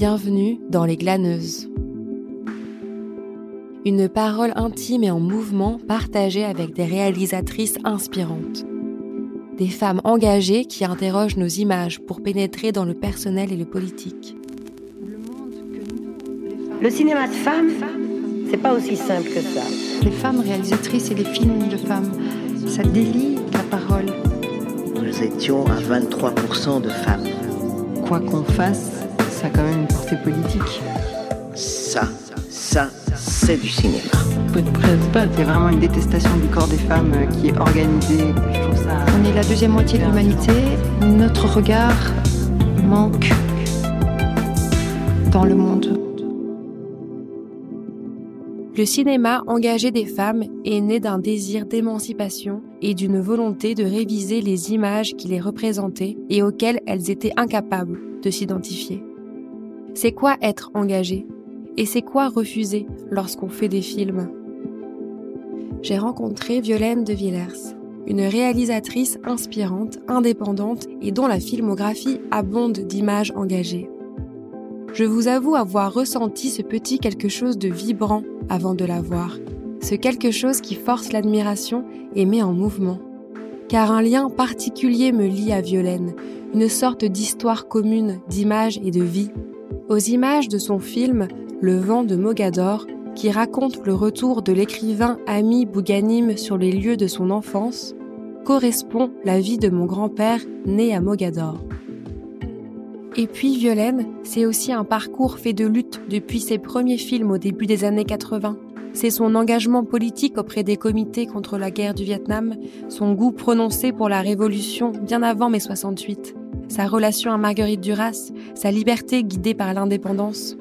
Bienvenue dans Les Glaneuses. Une parole intime et en mouvement partagée avec des réalisatrices inspirantes. Des femmes engagées qui interrogent nos images pour pénétrer dans le personnel et le politique. Le cinéma de femmes, c'est pas aussi simple que ça. Les femmes réalisatrices et les films de femmes, ça délie la parole. Nous étions à 23% de femmes. Quoi qu'on fasse, ça a quand même une portée politique. Ça, ça, c'est du cinéma. C'est vraiment une détestation du corps des femmes euh, qui est organisée. Je trouve ça... On est la deuxième moitié de l'humanité. Notre regard manque dans le monde. Le cinéma engagé des femmes est né d'un désir d'émancipation et d'une volonté de réviser les images qui les représentaient et auxquelles elles étaient incapables de s'identifier. C'est quoi être engagé? Et c'est quoi refuser lorsqu'on fait des films? J'ai rencontré Violaine de Villers, une réalisatrice inspirante, indépendante et dont la filmographie abonde d'images engagées. Je vous avoue avoir ressenti ce petit quelque chose de vibrant avant de la voir, ce quelque chose qui force l'admiration et met en mouvement. Car un lien particulier me lie à Violaine, une sorte d'histoire commune d'images et de vie. Aux images de son film Le vent de Mogador, qui raconte le retour de l'écrivain Ami Bouganim sur les lieux de son enfance, correspond la vie de mon grand-père né à Mogador. Et puis Violaine, c'est aussi un parcours fait de lutte depuis ses premiers films au début des années 80. C'est son engagement politique auprès des comités contre la guerre du Vietnam, son goût prononcé pour la révolution bien avant mai 68, sa relation à Marguerite Duras, sa liberté guidée par l'indépendance.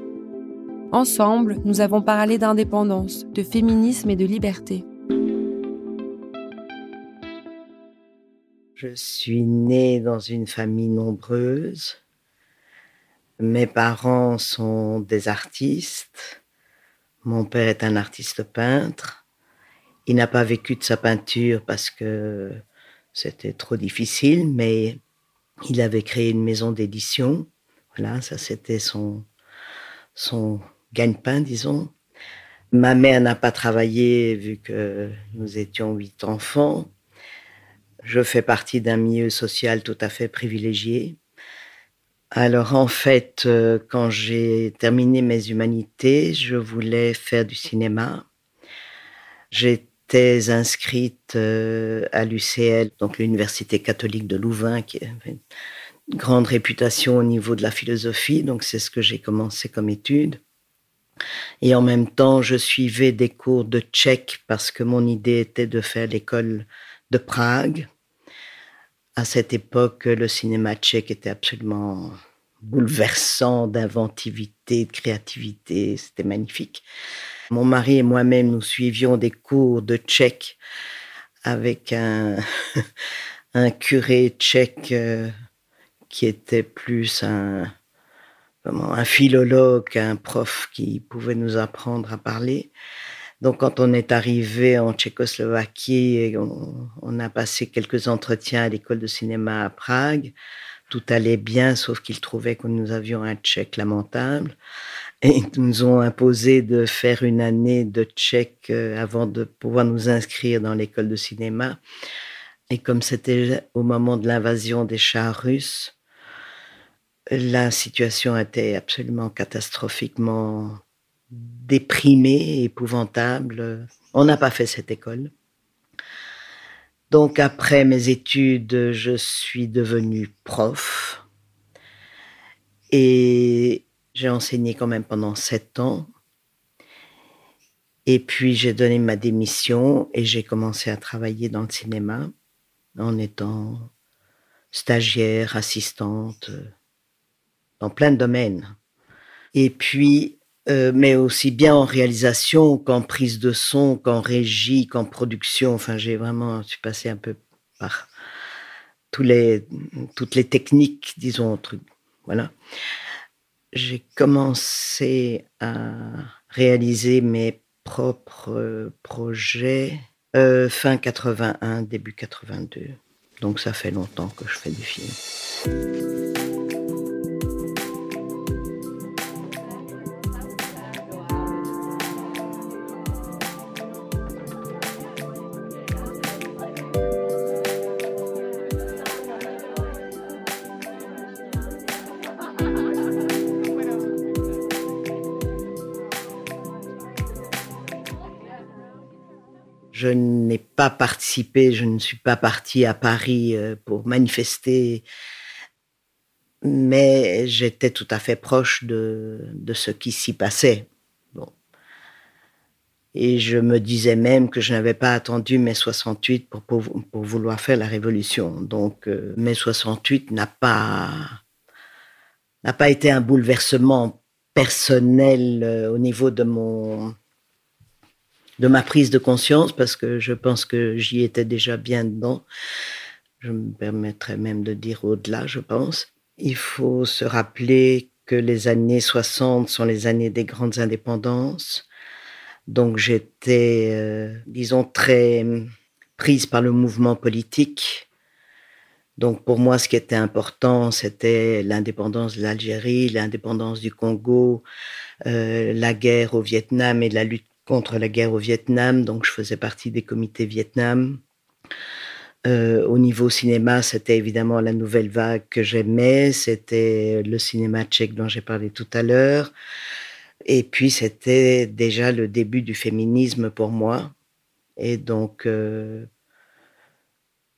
Ensemble, nous avons parlé d'indépendance, de féminisme et de liberté. Je suis née dans une famille nombreuse. Mes parents sont des artistes. Mon père est un artiste peintre. Il n'a pas vécu de sa peinture parce que c'était trop difficile, mais il avait créé une maison d'édition. Voilà, ça c'était son, gagne-pain, disons. Ma mère n'a pas travaillé vu que nous étions huit enfants. Je fais partie d'un milieu social tout à fait privilégié. Alors en fait, euh, quand j'ai terminé mes humanités, je voulais faire du cinéma. J'étais inscrite euh, à l'UCL, donc l'Université catholique de Louvain, qui avait une grande réputation au niveau de la philosophie, donc c'est ce que j'ai commencé comme étude. Et en même temps, je suivais des cours de tchèque parce que mon idée était de faire l'école de Prague à cette époque, le cinéma tchèque était absolument bouleversant d'inventivité, de créativité. C'était magnifique. Mon mari et moi-même, nous suivions des cours de tchèque avec un, curé tchèque euh, qui était plus un, un philologue, un prof qui pouvait nous apprendre à parler. Donc, quand on est arrivé en Tchécoslovaquie, on, on a passé quelques entretiens à l'école de cinéma à Prague. Tout allait bien, sauf qu'ils trouvaient que nous avions un tchèque lamentable. Ils nous ont imposé de faire une année de tchèque euh, avant de pouvoir nous inscrire dans l'école de cinéma. Et comme c'était au moment de l'invasion des chars russes, la situation était absolument catastrophiquement déprimé, épouvantable. On n'a pas fait cette école. Donc après mes études, je suis devenue prof et j'ai enseigné quand même pendant sept ans. Et puis j'ai donné ma démission et j'ai commencé à travailler dans le cinéma en étant stagiaire, assistante, dans plein de domaines. Et puis euh, mais aussi bien en réalisation qu'en prise de son, qu'en régie, qu'en production. Enfin, j'ai vraiment, je suis passé un peu par tous les, toutes les techniques, disons, truc. Voilà. J'ai commencé à réaliser mes propres euh, projets euh, fin 81, début 82. Donc ça fait longtemps que je fais du film. Participé, je ne suis pas partie à Paris euh, pour manifester, mais j'étais tout à fait proche de, de ce qui s'y passait. Bon. Et je me disais même que je n'avais pas attendu mai 68 pour, pour, pour, vouloir faire la révolution. Donc euh, mai 68 n'a pas n'a pas été un bouleversement personnel euh, au niveau de mon de ma prise de conscience parce que je pense que j'y étais déjà bien dedans. Je me permettrais même de dire au-delà, je pense. Il faut se rappeler que les années 60 sont les années des grandes indépendances. Donc j'étais, euh, disons, très prise par le mouvement politique. Donc pour moi, ce qui était important, c'était l'indépendance de l'Algérie, l'indépendance du Congo, euh, la guerre au Vietnam et la lutte contre la guerre au Vietnam, donc je faisais partie des comités Vietnam. Euh, au niveau cinéma, c'était évidemment la nouvelle vague que j'aimais, c'était le cinéma tchèque dont j'ai parlé tout à l'heure, et puis c'était déjà le début du féminisme pour moi, et donc euh,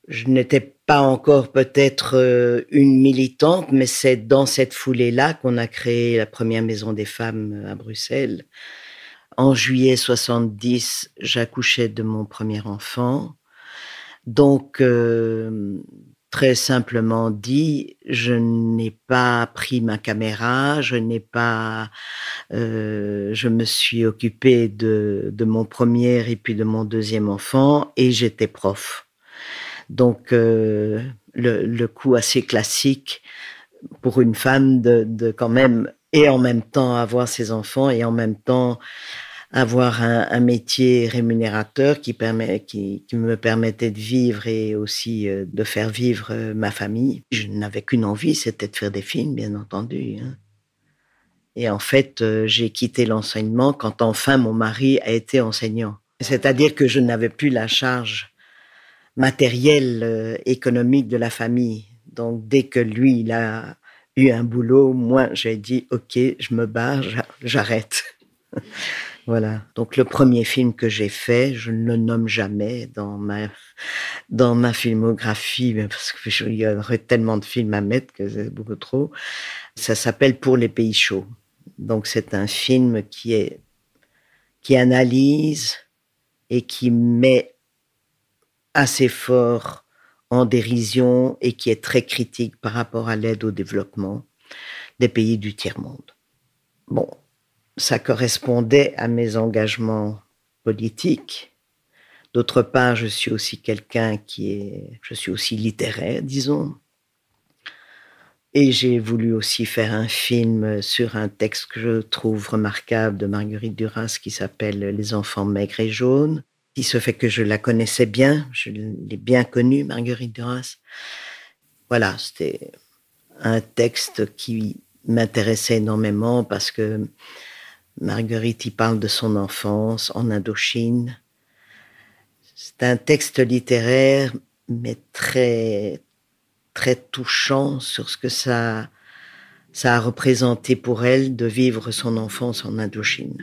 je n'étais pas encore peut-être euh, une militante, mais c'est dans cette foulée-là qu'on a créé la première maison des femmes à Bruxelles. En juillet 70, j'accouchais de mon premier enfant. Donc, euh, très simplement dit, je n'ai pas pris ma caméra, je n'ai pas, euh, je me suis occupée de, de, mon premier et puis de mon deuxième enfant et j'étais prof. Donc, euh, le, le coup assez classique pour une femme de, de quand même et en même temps avoir ses enfants et en même temps avoir un, un métier rémunérateur qui, permet, qui, qui, me permettait de vivre et aussi euh, de faire vivre euh, ma famille. Je n'avais qu'une envie, c'était de faire des films, bien entendu. Hein. Et en fait, euh, j'ai quitté l'enseignement quand enfin mon mari a été enseignant. C'est-à-dire que je n'avais plus la charge matérielle, économique de la famille. Donc dès que lui, il a eu un boulot, moi, j'ai dit, OK, je me barre, j'arrête. voilà. Donc, le premier film que j'ai fait, je ne le nomme jamais dans ma, dans ma filmographie, parce qu'il y aurait tellement de films à mettre que c'est beaucoup trop. Ça s'appelle Pour les pays chauds. Donc, c'est un film qui est, qui analyse et qui met assez fort en dérision et qui est très critique par rapport à l'aide au développement des pays du tiers-monde. Bon, ça correspondait à mes engagements politiques. D'autre part, je suis aussi quelqu'un qui est, je suis aussi littéraire, disons. Et j'ai voulu aussi faire un film sur un texte que je trouve remarquable de Marguerite Duras qui s'appelle Les enfants maigres et jaunes il se fait que je la connaissais bien, je l'ai bien connue, Marguerite Duras. Voilà, c'était un texte qui m'intéressait énormément parce que Marguerite y parle de son enfance en Indochine. C'est un texte littéraire, mais très, très touchant sur ce que ça, ça a représenté pour elle de vivre son enfance en Indochine.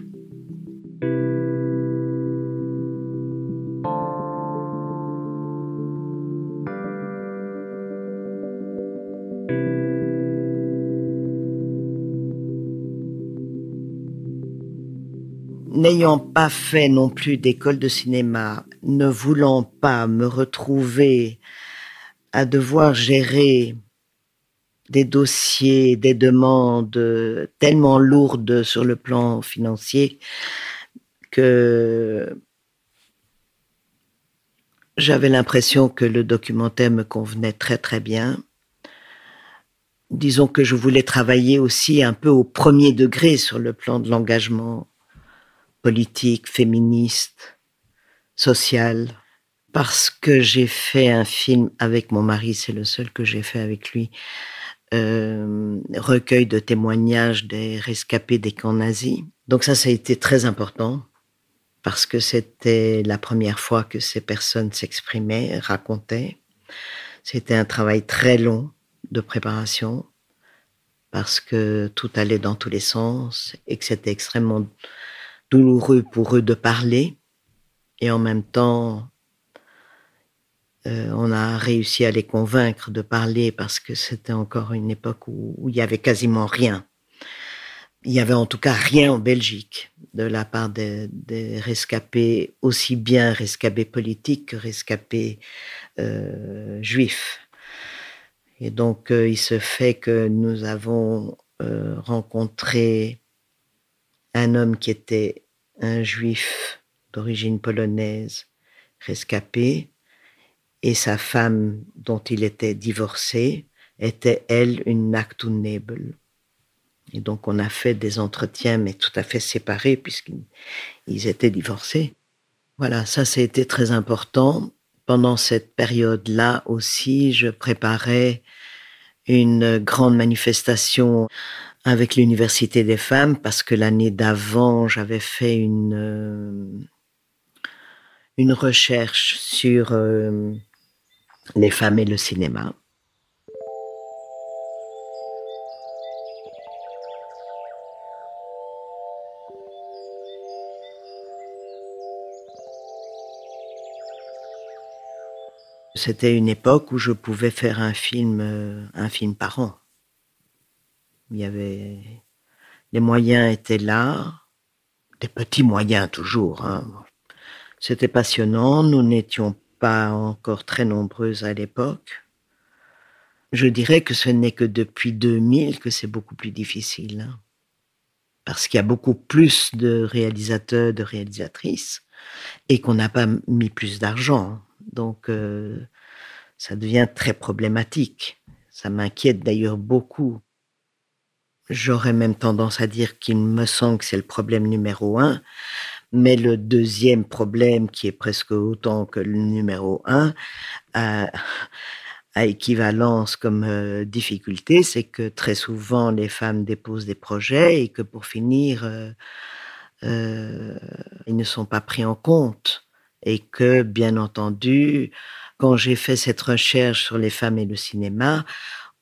N'ayant pas fait non plus d'école de cinéma, ne voulant pas me retrouver à devoir gérer des dossiers, des demandes tellement lourdes sur le plan financier que j'avais l'impression que le documentaire me convenait très très bien. Disons que je voulais travailler aussi un peu au premier degré sur le plan de l'engagement politique, féministe, sociale, parce que j'ai fait un film avec mon mari, c'est le seul que j'ai fait avec lui, euh, recueil de témoignages des rescapés des camps nazis. Donc ça, ça a été très important parce que c'était la première fois que ces personnes s'exprimaient, racontaient. C'était un travail très long de préparation parce que tout allait dans tous les sens et que c'était extrêmement douloureux pour eux de parler. Et en même temps, euh, on a réussi à les convaincre de parler parce que c'était encore une époque où, il y avait quasiment rien. Il y avait en tout cas rien en Belgique de la part des, rescapés, aussi bien rescapés politiques que rescapés euh, juifs. Et donc, euh, il se fait que nous avons rencontré un homme qui était un juif d'origine polonaise rescapé, et sa femme, dont il était divorcé, était, elle, une Nebel. Et donc, on a fait des entretiens, mais tout à fait séparés, puisqu'ils étaient divorcés. Voilà, ça, c'était très important. Pendant cette période-là aussi, je préparais une grande manifestation avec l'Université des femmes, parce que l'année d'avant, j'avais fait une, euh, recherche sur euh, les femmes et le cinéma. C'était une époque où je pouvais faire un film, euh, un film par an. Il y avait, les moyens étaient là, des petits moyens toujours. Hein. C'était passionnant. Nous n'étions pas encore très nombreuses à l'époque. Je dirais que ce n'est que depuis 2000 que c'est beaucoup plus difficile. Hein. Parce qu'il y a beaucoup plus de réalisateurs, de réalisatrices, et qu'on n'a pas mis plus d'argent. Donc, euh, ça devient très problématique. Ça m'inquiète d'ailleurs beaucoup. J'aurais même tendance à dire qu'il me semble que c'est le problème numéro un, mais le deuxième problème, qui est presque autant que le numéro un, à, équivalence comme euh, difficulté, c'est que très souvent les femmes déposent des projets et que pour finir, euh, euh, ils ne sont pas pris en compte. Et que, bien entendu, quand j'ai fait cette recherche sur les femmes et le cinéma,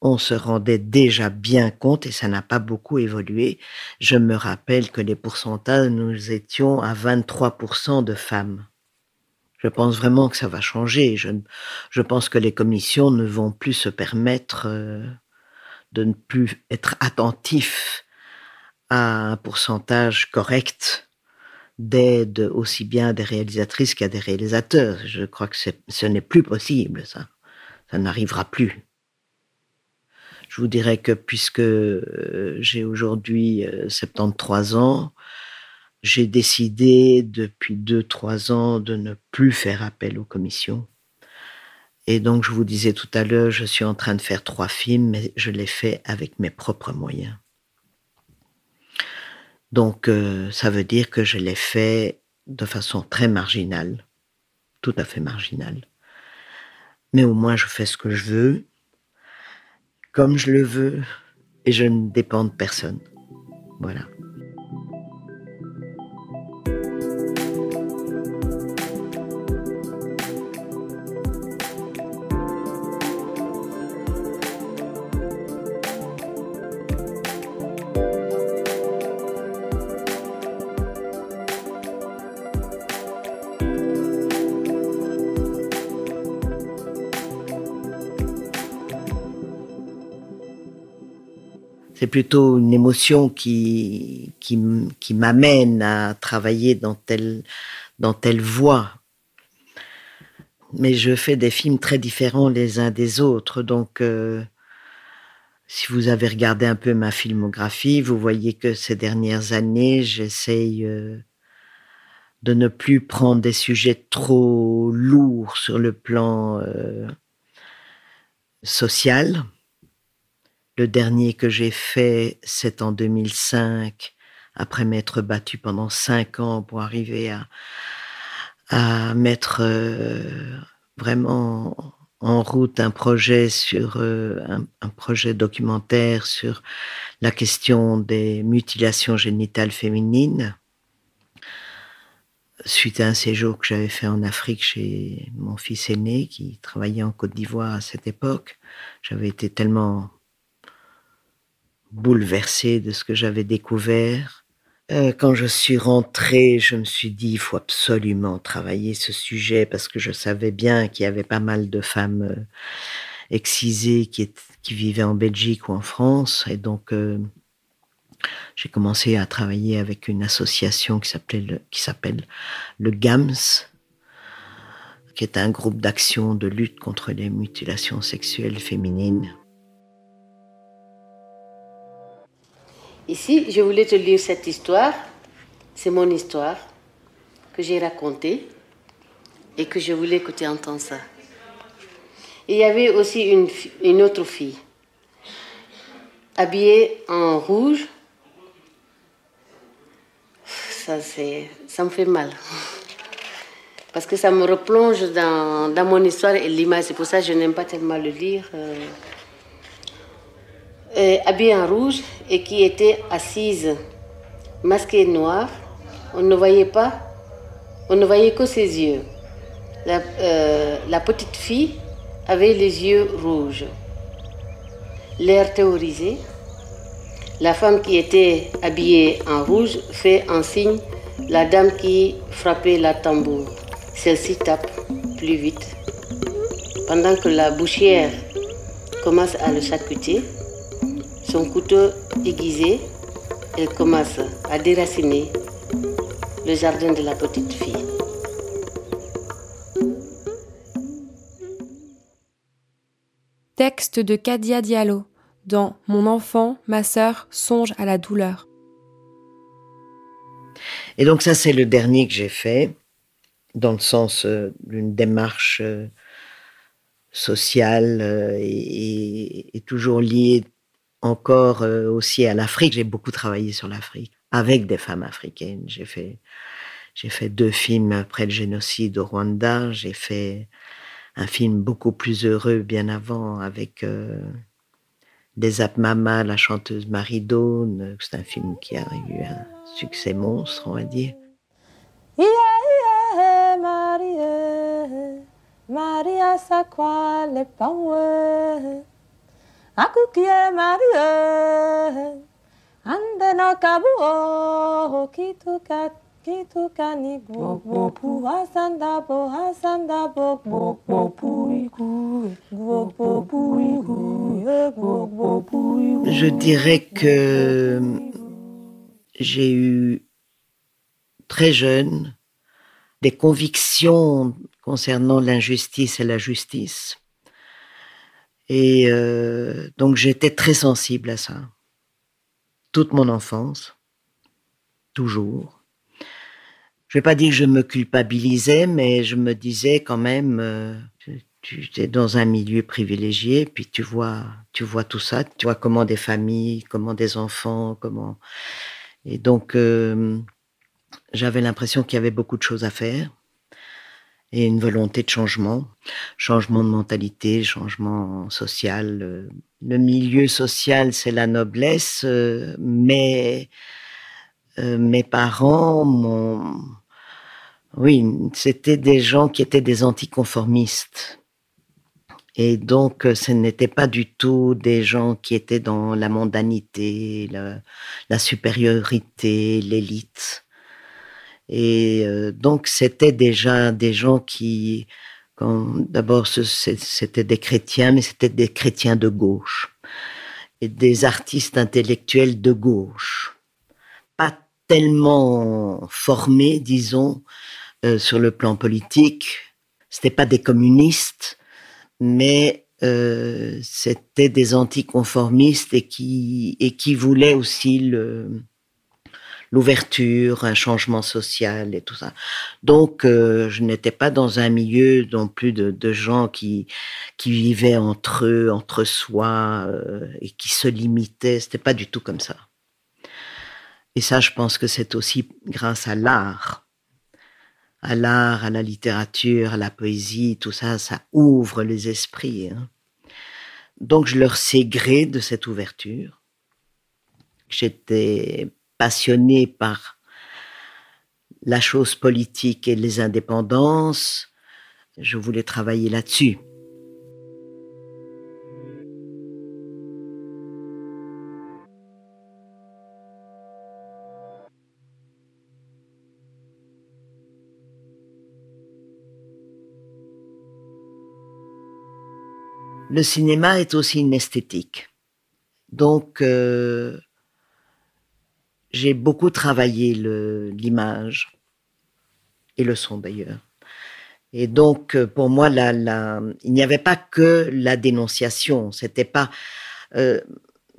on se rendait déjà bien compte, et ça n'a pas beaucoup évolué. Je me rappelle que les pourcentages, nous étions à 23% de femmes. Je pense vraiment que ça va changer. Je, je, pense que les commissions ne vont plus se permettre euh, de ne plus être attentifs à un pourcentage correct d'aide aussi bien des réalisatrices qu'à des réalisateurs. Je crois que ce n'est plus possible, ça. Ça n'arrivera plus. Je vous dirais que puisque euh, j'ai aujourd'hui 73 euh, ans, j'ai décidé depuis 2-3 ans de ne plus faire appel aux commissions. Et donc, je vous disais tout à l'heure, je suis en train de faire trois films, mais je les fais avec mes propres moyens. Donc, euh, ça veut dire que je les fais de façon très marginale, tout à fait marginale. Mais au moins, je fais ce que je veux comme je le veux et je ne dépends de personne. Voilà. C'est plutôt une émotion qui, qui, m'amène à travailler dans telle, dans telle voie. Mais je fais des films très différents les uns des autres. Donc, euh, si vous avez regardé un peu ma filmographie, vous voyez que ces dernières années, j'essaye euh, de ne plus prendre des sujets trop lourds sur le plan euh, social le dernier que j'ai fait, c'est en 2005, après m'être battu pendant cinq ans pour arriver à, mettre euh, vraiment en route un projet sur euh, un, projet documentaire sur la question des mutilations génitales féminines. Suite à un séjour que j'avais fait en Afrique chez mon fils aîné qui travaillait en Côte d'Ivoire à cette époque j'avais été tellement bouleversée de ce que j'avais découvert, Euh, quand je suis rentrée, je me suis dit, il faut absolument travailler ce sujet parce que je savais bien qu'il y avait pas mal de femmes euh, excisées qui, qui vivaient en Belgique ou en France. Et donc, euh, j'ai commencé à travailler avec une association qui qui s'appelle le GAMS, qui est un groupe d'action de lutte contre les mutilations sexuelles féminines. Ici, je voulais te lire cette histoire. C'est mon histoire que j'ai racontée et que je voulais que tu entends ça. il y avait aussi une, une autre fille, habillée en rouge. Ça, ça me fait mal. Parce que ça me replonge dans, dans mon histoire et l'image. C'est pour ça que je n'aime pas tellement le lire. Euh, habillée en rouge et qui était assise, masquée noire. On ne voyait pas, on ne voyait que ses yeux. La, euh, petite fille avait les yeux rouges, l'air théorisé. La femme qui était habillée en rouge fait un signe la dame qui frappait la tambour. Celle-ci tape plus vite. Pendant que la bouchière commence à le sacuter, son couteau aiguisé, elle commence à déraciner le jardin de la petite fille. Texte de Kadia Diallo dans Mon enfant, ma sœur, songe à la douleur. Et donc ça, c'est le dernier que j'ai fait, dans le sens euh, d'une démarche euh, sociale euh, et, et, toujours liée encore euh, aussi à l'Afrique. J'ai beaucoup travaillé sur l'Afrique avec des femmes africaines. J'ai fait, j'ai fait deux films après le génocide au Rwanda. J'ai fait un film beaucoup plus heureux bien avant avec euh, Des Mama, la chanteuse Marie Dawn. C'est un film qui a eu un succès monstre, on va dire. Je dirais que j'ai eu très jeune des convictions concernant l'injustice et la justice et euh, donc j'étais très sensible à ça. Toute mon enfance, toujours. Je vais pas dire que je me culpabilisais, mais je me disais quand même, euh, tu, es dans un milieu privilégié, puis tu vois, tu vois tout ça, tu vois comment des familles, comment des enfants, comment. Et donc euh, j'avais l'impression qu'il y avait beaucoup de choses à faire et une volonté de changement, changement de mentalité, changement social. Euh, le milieu social, c'est la noblesse, euh, mais euh, mes parents, mon... oui, c'était des gens qui étaient des anticonformistes. Et donc, ce n'était pas du tout des gens qui étaient dans la mondanité, la supériorité, l'élite. Et euh, donc, c'était déjà des gens qui, d'abord, c'était des chrétiens, mais c'était des chrétiens de gauche et des artistes intellectuels de gauche. Pas tellement formés, disons, euh, sur le plan politique. C'était pas des communistes, mais euh, c'était des anticonformistes et qui et qui voulaient aussi le l'ouverture, un changement social et tout ça. Donc, euh, je n'étais pas dans un milieu non plus de, gens qui qui vivaient entre eux, entre soi euh, et qui se limitaient. C'était pas du tout comme ça. Et ça, je pense que c'est aussi grâce à l'art, à l'art, à la littérature, à la poésie, tout ça, ça ouvre les esprits. Hein. Donc, je leur sais gré de cette ouverture. J'étais passionné par la chose politique et les indépendances. Je voulais travailler là-dessus. Le cinéma est aussi une esthétique. Donc, euh, j'ai beaucoup travaillé l'image et le son d'ailleurs. Et donc, euh, pour moi, il n'y avait pas que la dénonciation. C'était pas, euh,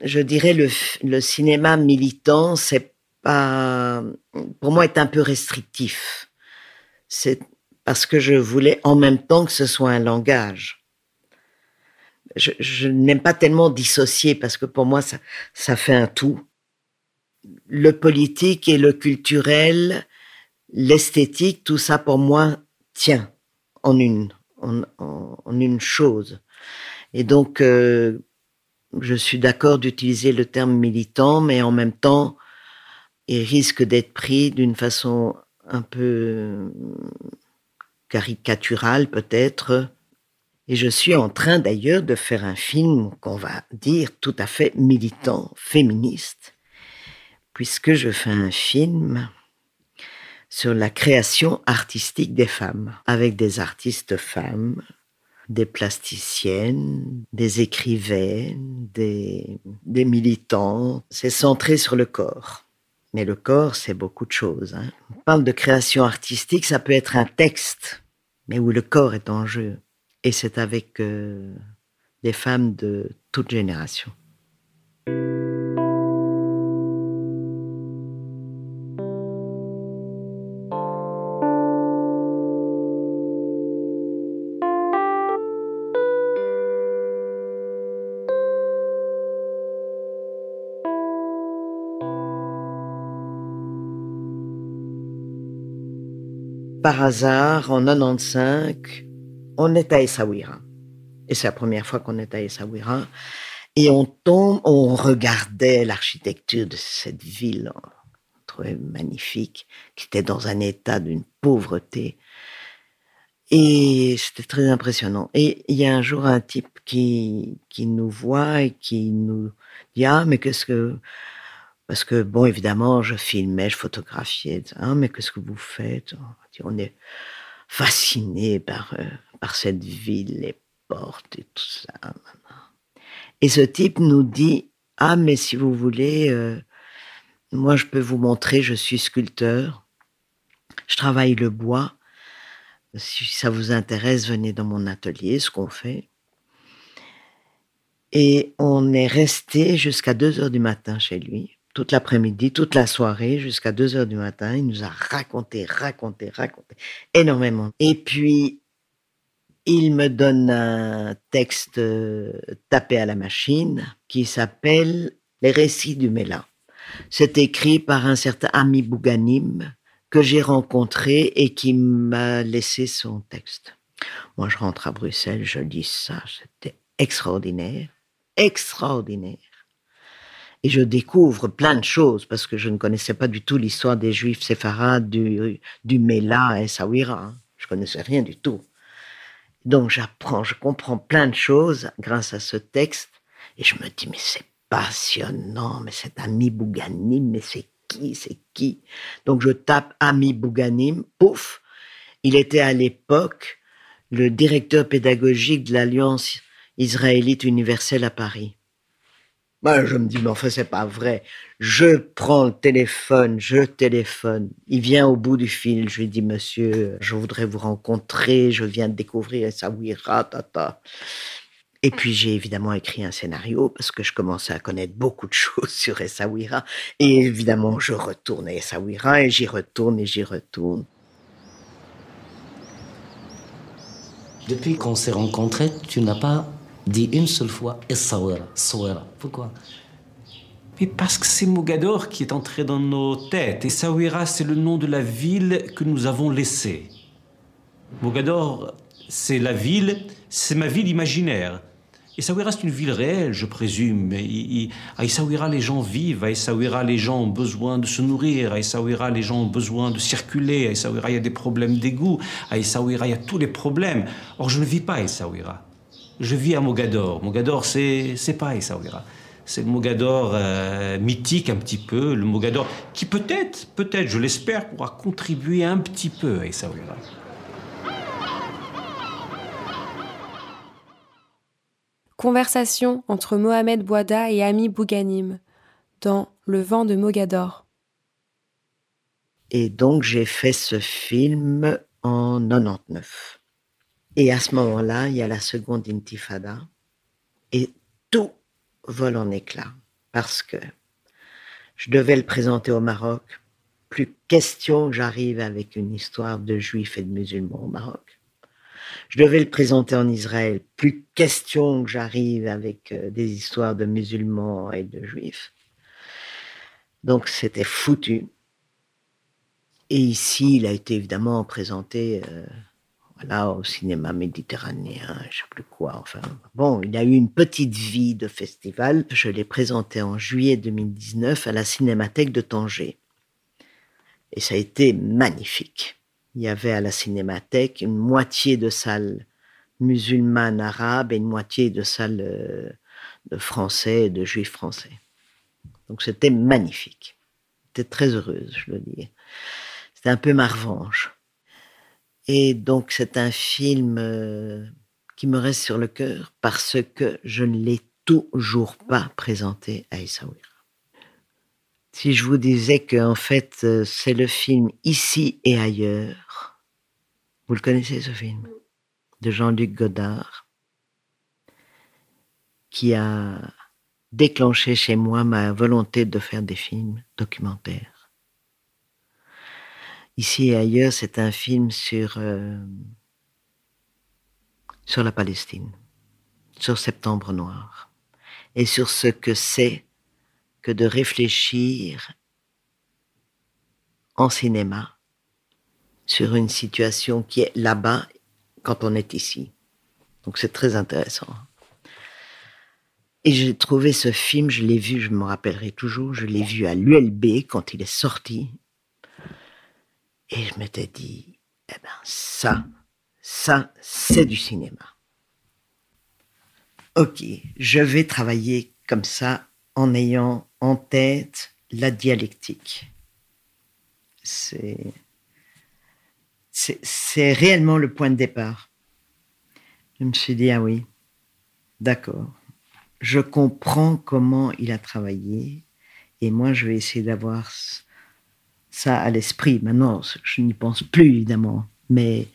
je dirais, le, le cinéma militant, c'est pas, pour moi, est un peu restrictif. C'est parce que je voulais en même temps que ce soit un langage. Je, n'aime pas tellement dissocier parce que pour moi, ça fait un tout. Le politique et le culturel, l'esthétique, tout ça pour moi tient en une, en, une chose. Et donc, euh, je suis d'accord d'utiliser le terme militant, mais en même temps, il risque d'être pris d'une façon un peu caricaturale peut-être. Et je suis en train d'ailleurs de faire un film qu'on va dire tout à fait militant, féministe, puisque je fais un film sur la création artistique des femmes, avec des artistes femmes, des plasticiennes, des écrivaines, des, militants. C'est centré sur le corps. Mais le corps, c'est beaucoup de choses. Hein. On parle de création artistique, ça peut être un texte, mais où le corps est en jeu. Et c'est avec euh, des femmes de toute génération. Par hasard, en 95, on est à Essaouira. Et c'est la première fois qu'on est à Essaouira. Et on tombe, on regardait l'architecture de cette ville, on trouvait magnifique, qui était dans un état d'une pauvreté. Et c'était très impressionnant. Et il y a un jour un type qui, qui nous voit et qui nous dit, ah, mais qu'est-ce que, parce que, bon, évidemment, je filmais, je photographiais. Ah, mais qu'est-ce que vous faites On est fasciné par, euh, par cette ville, les portes et tout ça. Et ce type nous dit, ah, mais si vous voulez, euh, moi, je peux vous montrer, je suis sculpteur. Je travaille le bois. Si ça vous intéresse, venez dans mon atelier, ce qu'on fait. Et on est resté jusqu'à 2 heures du matin chez lui toute l'après-midi, toute la soirée, jusqu'à 2 heures du matin. Il nous a raconté, raconté, raconté énormément. Et puis, il me donne un texte euh, tapé à la machine qui s'appelle Les récits du Méla. C'est écrit par un certain ami Bouganim que j'ai rencontré et qui m'a laissé son texte. Moi, je rentre à Bruxelles, je lis ça, c'était extraordinaire, extraordinaire et je découvre plein de choses parce que je ne connaissais pas du tout l'histoire des Juifs séfarades du, du Mela et Sawira. Hein. Je connaissais rien du tout. Donc j'apprends, je comprends plein de choses grâce à ce texte et je me dis mais c'est passionnant, mais cet ami Bouganim, mais c'est qui, c'est qui? Donc je tape ami Bouganim, pouf, il était à l'époque le directeur pédagogique de l'Alliance israélite universelle à Paris. Je me dis, mais enfin, c'est pas vrai. Je prends le téléphone, je téléphone. Il vient au bout du fil. Je lui dis, monsieur, je voudrais vous rencontrer. Je viens de découvrir Essaouira, tata. Et puis, j'ai évidemment écrit un scénario parce que je commençais à connaître beaucoup de choses sur Essaouira. Et évidemment, je retourne à Essaouira et j'y retourne et j'y retourne. Depuis qu'on s'est rencontrés, tu n'as pas dit une seule fois Essaouira. Pourquoi? Mais parce que c'est Mogador qui est entré dans nos têtes. Et c'est le nom de la ville que nous avons laissée. Mogador, c'est la ville, c'est ma ville imaginaire. Essaouira, c'est une ville réelle, je présume. à Essaouira, les gens vivent. À Essaouira, les gens ont besoin de se nourrir. À Essaouira, les gens ont besoin de circuler. À Essaouira, il y a des problèmes d'égout. À Essaouira, il y a tous les problèmes. Or, je ne vis pas à Essaouira je vis à Mogador. Mogador, c'est, c'est pas Essaouira. C'est le Mogador euh, mythique un petit peu, le Mogador qui peut-être, peut-être, je l'espère, pourra contribuer un petit peu à Essaouira. Conversation entre Mohamed Bouada et Ami Bouganim dans Le vent de Mogador. Et donc j'ai fait ce film en 99. Et à ce moment-là, il y a la seconde intifada et tout vole en éclats parce que je devais le présenter au Maroc. Plus question que j'arrive avec une histoire de juifs et de musulmans au Maroc. Je devais le présenter en Israël. Plus question que j'arrive avec euh, des histoires de musulmans et de juifs. Donc c'était foutu. Et ici, il a été évidemment présenté euh, voilà, au cinéma méditerranéen, je sais plus quoi. Enfin, bon, il a eu une petite vie de festival. Je l'ai présenté en juillet 2019 à la Cinémathèque de Tanger. Et ça a été magnifique. Il y avait à la Cinémathèque une moitié de salles musulmanes arabes et une moitié de salles euh, de français et de juifs français. Donc c'était magnifique. J'étais très heureuse, je le dis. C'était un peu ma revanche. Et donc c'est un film euh, qui me reste sur le cœur parce que je ne l'ai toujours pas présenté à Essaouira. Si je vous disais que en fait euh, c'est le film Ici et ailleurs, vous le connaissez ce film de Jean-Luc Godard, qui a déclenché chez moi ma volonté de faire des films documentaires. Ici et ailleurs, c'est un film sur, euh, sur la Palestine, sur Septembre Noir, et sur ce que c'est que de réfléchir en cinéma sur une situation qui est là-bas quand on est ici. Donc c'est très intéressant. Et j'ai trouvé ce film, je l'ai vu, je me rappellerai toujours, je l'ai vu à l'ULB quand il est sorti, et je m'étais dit, eh ben ça, ça, c'est du cinéma. Ok, je vais travailler comme ça en ayant en tête la dialectique. C'est, c'est, réellement le point de départ. Je me suis dit, ah oui, d'accord. Je comprends comment il a travaillé et moi, je vais essayer d'avoir ça à l'esprit. Maintenant, je n'y pense plus, évidemment. Mais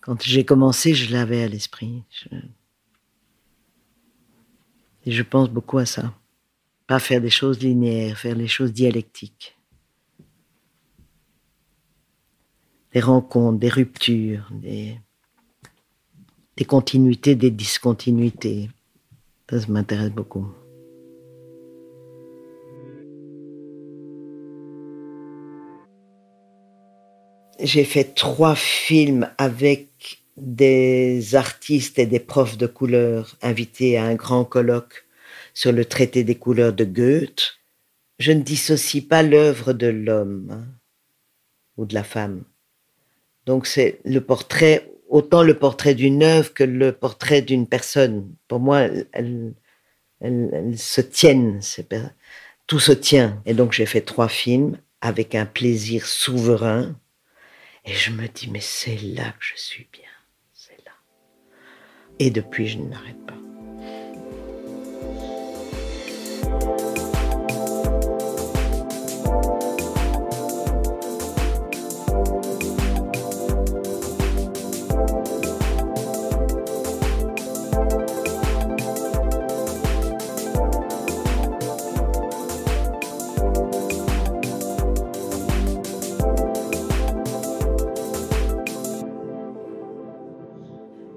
quand j'ai commencé, je l'avais à l'esprit. Et je pense beaucoup à ça. Pas faire des choses linéaires, faire des choses dialectiques. Des rencontres, des ruptures, des, continuités, des discontinuités. Ça m'intéresse beaucoup. J'ai fait trois films avec des artistes et des profs de couleur invités à un grand colloque sur le traité des couleurs de Goethe. Je ne dissocie pas l'œuvre de l'homme hein, ou de la femme. Donc c'est le portrait, autant le portrait d'une œuvre que le portrait d'une personne. Pour moi, elles, se tiennent, tout se tient. Et donc j'ai fait trois films avec un plaisir souverain et je me dis, mais c'est là que je suis bien, c'est là. Et depuis, je n'arrête pas.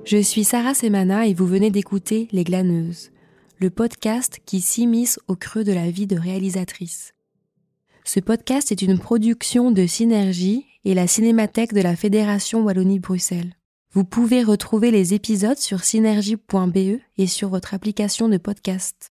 Je suis Sarah Semana et vous venez d'écouter Les Glaneuses, le podcast qui s'immisce au creux de la vie de réalisatrice. Ce podcast est une production de Synergie et la Cinémathèque de la Fédération Wallonie-Bruxelles. Vous pouvez retrouver les épisodes sur synergie.be et sur votre application de podcast.